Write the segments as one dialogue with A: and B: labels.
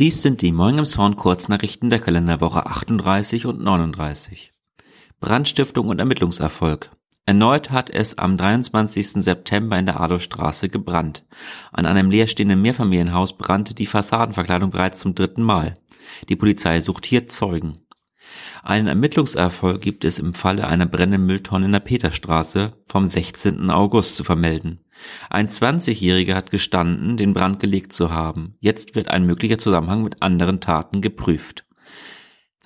A: Dies sind die im Sound Kurznachrichten der Kalenderwoche 38 und 39. Brandstiftung und Ermittlungserfolg. Erneut hat es am 23. September in der Adolfstraße gebrannt. An einem leerstehenden Mehrfamilienhaus brannte die Fassadenverkleidung bereits zum dritten Mal. Die Polizei sucht hier Zeugen. Einen Ermittlungserfolg gibt es im Falle einer brennenden Mülltonne in der Peterstraße vom 16. August zu vermelden. Ein 20-Jähriger hat gestanden, den Brand gelegt zu haben. Jetzt wird ein möglicher Zusammenhang mit anderen Taten geprüft.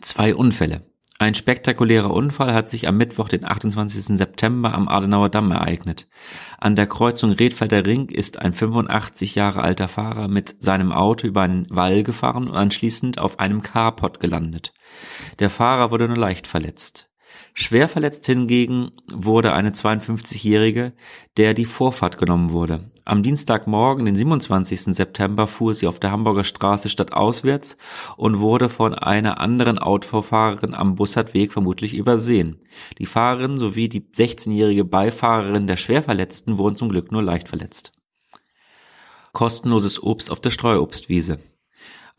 A: Zwei Unfälle. Ein spektakulärer Unfall hat sich am Mittwoch, den 28. September am Adenauer Damm ereignet. An der Kreuzung Redfelder Ring ist ein 85 Jahre alter Fahrer mit seinem Auto über einen Wall gefahren und anschließend auf einem Carport gelandet. Der Fahrer wurde nur leicht verletzt. Schwer verletzt hingegen wurde eine 52-Jährige, der die Vorfahrt genommen wurde. Am Dienstagmorgen, den 27. September, fuhr sie auf der Hamburger Straße stadtauswärts und wurde von einer anderen Autofahrerin am Bussardweg vermutlich übersehen. Die Fahrerin sowie die 16-jährige Beifahrerin der Schwerverletzten wurden zum Glück nur leicht verletzt. Kostenloses Obst auf der Streuobstwiese.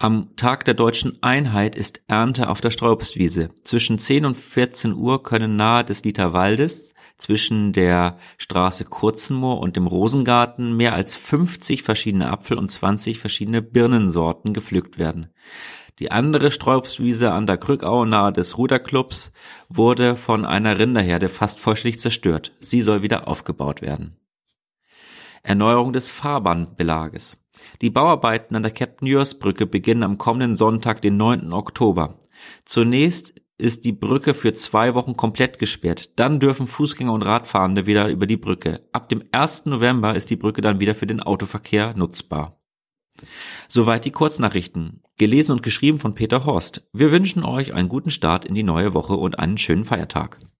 A: Am Tag der deutschen Einheit ist Ernte auf der Straubstwiese. Zwischen 10 und 14 Uhr können nahe des Literwaldes zwischen der Straße Kurzenmoor und dem Rosengarten mehr als 50 verschiedene Apfel- und 20 verschiedene Birnensorten gepflückt werden. Die andere Straubstwiese an der Krückau nahe des Ruderclubs wurde von einer Rinderherde fast vollständig zerstört. Sie soll wieder aufgebaut werden. Erneuerung des Fahrbahnbelages. Die Bauarbeiten an der Captain Jörs Brücke beginnen am kommenden Sonntag, den 9. Oktober. Zunächst ist die Brücke für zwei Wochen komplett gesperrt. Dann dürfen Fußgänger und Radfahrende wieder über die Brücke. Ab dem 1. November ist die Brücke dann wieder für den Autoverkehr nutzbar. Soweit die Kurznachrichten. Gelesen und geschrieben von Peter Horst. Wir wünschen euch einen guten Start in die neue Woche und einen schönen Feiertag.